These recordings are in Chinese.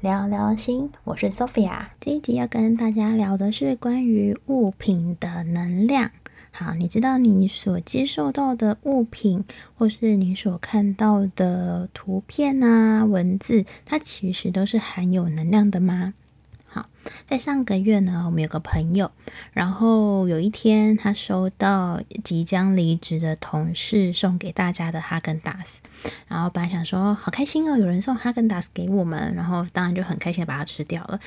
聊聊心，我是 Sophia。这一集要跟大家聊的是关于物品的能量。好，你知道你所接受到的物品，或是你所看到的图片啊、文字，它其实都是含有能量的吗？好，在上个月呢，我们有个朋友，然后有一天他收到即将离职的同事送给大家的哈根达斯，然后本来想说好开心哦，有人送哈根达斯给我们，然后当然就很开心的把它吃掉了。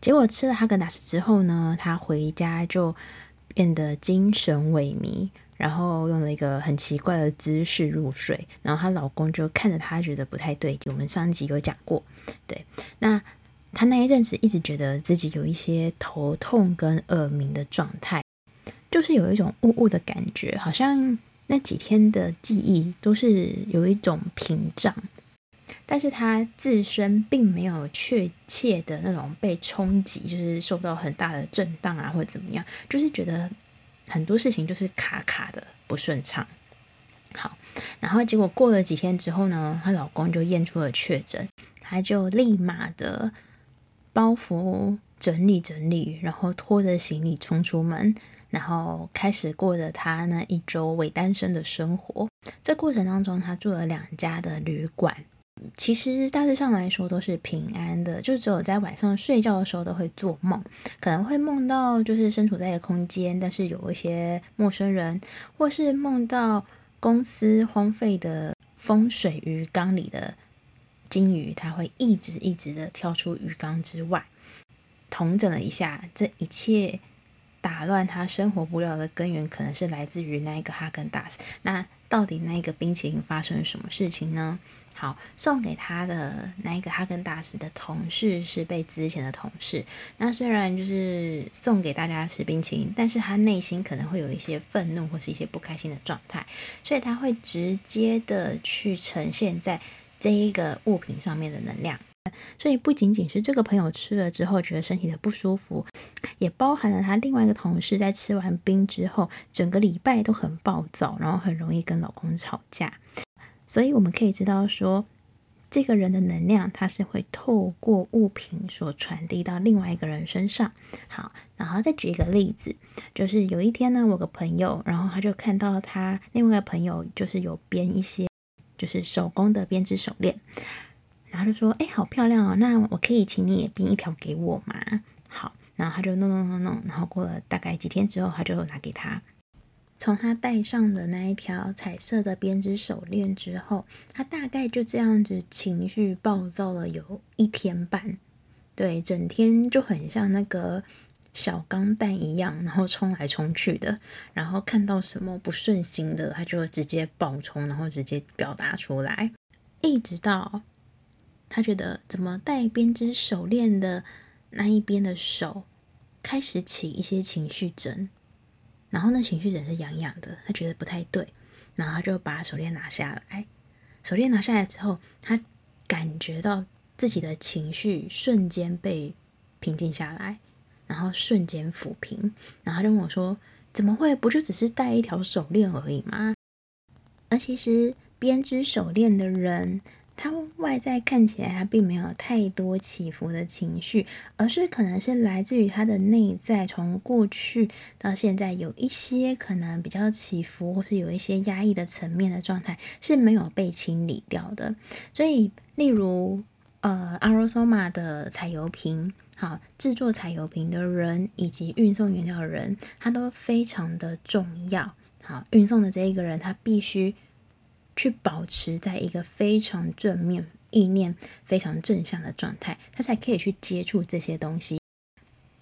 结果吃了哈根达斯之后呢，他回家就变得精神萎靡，然后用了一个很奇怪的姿势入睡，然后她老公就看着她觉得不太对劲。我们上集有讲过，对，那。他那一阵子一直觉得自己有一些头痛跟耳鸣的状态，就是有一种雾雾的感觉，好像那几天的记忆都是有一种屏障，但是他自身并没有确切的那种被冲击，就是受到很大的震荡啊，或者怎么样，就是觉得很多事情就是卡卡的不顺畅。好，然后结果过了几天之后呢，她老公就验出了确诊，她就立马的。包袱整理整理，然后拖着行李冲出门，然后开始过着他那一周伪单身的生活。这过程当中，他住了两家的旅馆，其实大致上来说都是平安的，就只有在晚上睡觉的时候都会做梦，可能会梦到就是身处在一个空间，但是有一些陌生人，或是梦到公司荒废的风水鱼缸里的。金鱼，它会一直一直的跳出鱼缸之外，统整了一下，这一切打乱他生活不了的根源，可能是来自于那一个哈根达斯。那到底那个冰淇淋发生了什么事情呢？好，送给他的那一个哈根达斯的同事是被之前的同事。那虽然就是送给大家吃冰淇淋，但是他内心可能会有一些愤怒或是一些不开心的状态，所以他会直接的去呈现在。这一个物品上面的能量，所以不仅仅是这个朋友吃了之后觉得身体的不舒服，也包含了他另外一个同事在吃完冰之后，整个礼拜都很暴躁，然后很容易跟老公吵架。所以我们可以知道说，这个人的能量他是会透过物品所传递到另外一个人身上。好，然后再举一个例子，就是有一天呢，我个朋友，然后他就看到他另外一个朋友就是有编一些。就是手工的编织手链，然后就说：“哎，好漂亮哦，那我可以请你也编一条给我吗？”好，然后他就弄弄弄弄，然后过了大概几天之后，他就拿给他。从他戴上的那一条彩色的编织手链之后，他大概就这样子情绪暴躁了有一天半，对，整天就很像那个。小钢蛋一样，然后冲来冲去的，然后看到什么不顺心的，他就直接爆冲，然后直接表达出来，一直到他觉得怎么戴编织手链的那一边的手开始起一些情绪疹，然后那情绪疹是痒痒的，他觉得不太对，然后他就把手链拿下来，手链拿下来之后，他感觉到自己的情绪瞬间被平静下来。然后瞬间抚平，然后就跟我说：“怎么会？不就只是戴一条手链而已吗？”而其实编织手链的人，他外在看起来他并没有太多起伏的情绪，而是可能是来自于他的内在，从过去到现在有一些可能比较起伏，或是有一些压抑的层面的状态是没有被清理掉的。所以，例如呃，阿罗索玛的彩油瓶。好，制作彩油瓶的人以及运送原料的人，他都非常的重要。好，运送的这一个人，他必须去保持在一个非常正面、意念非常正向的状态，他才可以去接触这些东西，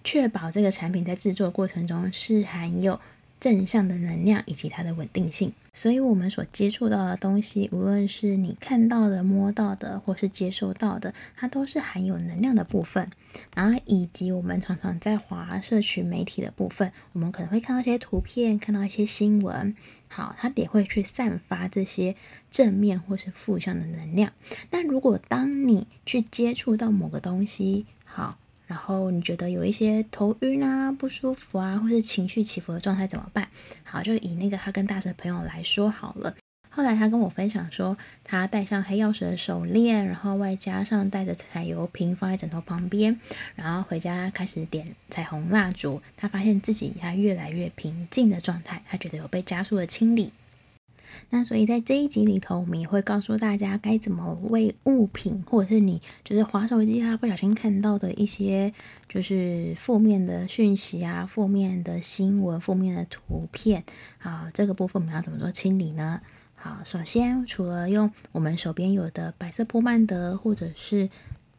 确保这个产品在制作过程中是含有正向的能量以及它的稳定性。所以，我们所接触到的东西，无论是你看到的、摸到的，或是接收到的，它都是含有能量的部分。然后，以及我们常常在华社群媒体的部分，我们可能会看到一些图片，看到一些新闻。好，它也会去散发这些正面或是负向的能量。那如果当你去接触到某个东西，好。然后你觉得有一些头晕啊、不舒服啊，或是情绪起伏的状态怎么办？好，就以那个哈根达斯的朋友来说好了。后来他跟我分享说，他戴上黑曜石的手链，然后外加上带着彩油瓶放在枕头旁边，然后回家开始点彩虹蜡烛。他发现自己他越来越平静的状态，他觉得有被加速的清理。那所以在这一集里头，我们也会告诉大家该怎么为物品，或者是你就是滑手机啊，不小心看到的一些就是负面的讯息啊、负面的新闻、负面的图片，好，这个部分我们要怎么做清理呢？好，首先除了用我们手边有的白色波曼德或者是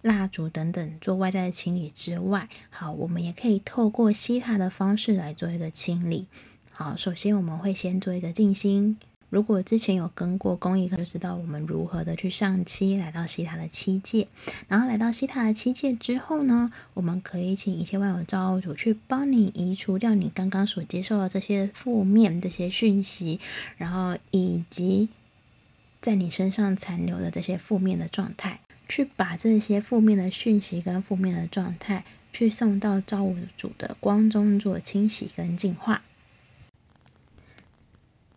蜡烛等等做外在的清理之外，好，我们也可以透过吸塔的方式来做一个清理。好，首先我们会先做一个静心。如果之前有跟过公益课，就知道我们如何的去上漆，来到西塔的七界。然后来到西塔的七界之后呢，我们可以请一切万有造物主去帮你移除掉你刚刚所接受的这些负面这些讯息，然后以及在你身上残留的这些负面的状态，去把这些负面的讯息跟负面的状态，去送到造物主的光中做清洗跟净化。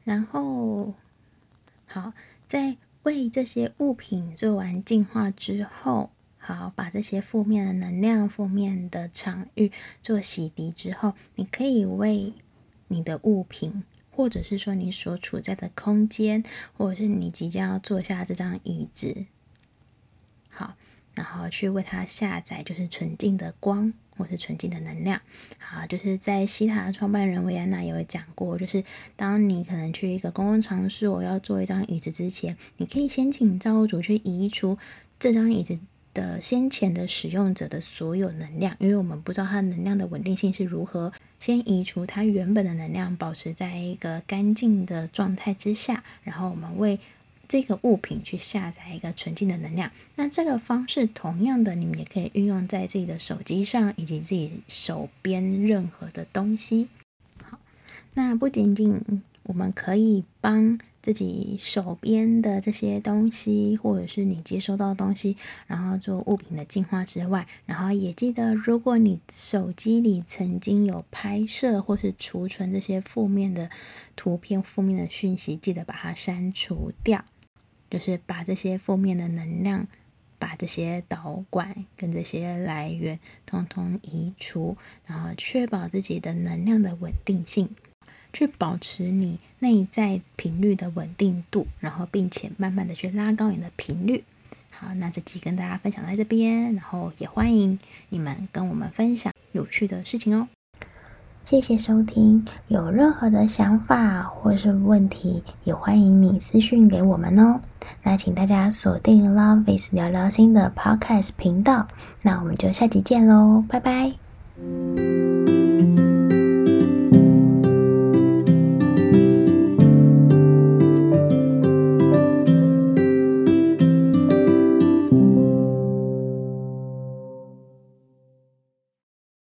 然后，好，在为这些物品做完净化之后，好，把这些负面的能量、负面的场域做洗涤之后，你可以为你的物品，或者是说你所处在的空间，或者是你即将要坐下这张椅子，好，然后去为它下载，就是纯净的光。或是纯净的能量，好，就是在西塔的创办人维安娜也有讲过，就是当你可能去一个公共场所，我要坐一张椅子之前，你可以先请造物主去移除这张椅子的先前的使用者的所有能量，因为我们不知道它能量的稳定性是如何，先移除它原本的能量，保持在一个干净的状态之下，然后我们为。这个物品去下载一个纯净的能量，那这个方式同样的，你们也可以运用在自己的手机上，以及自己手边任何的东西。好，那不仅仅我们可以帮自己手边的这些东西，或者是你接收到的东西，然后做物品的净化之外，然后也记得，如果你手机里曾经有拍摄或是储存这些负面的图片、负面的讯息，记得把它删除掉。就是把这些负面的能量，把这些导管跟这些来源通通移除，然后确保自己的能量的稳定性，去保持你内在频率的稳定度，然后并且慢慢的去拉高你的频率。好，那这集跟大家分享在这边，然后也欢迎你们跟我们分享有趣的事情哦。谢谢收听，有任何的想法或是问题，也欢迎你私讯给我们哦。那请大家锁定 Love is 聊聊心的 Podcast 频道，那我们就下集见喽，拜拜。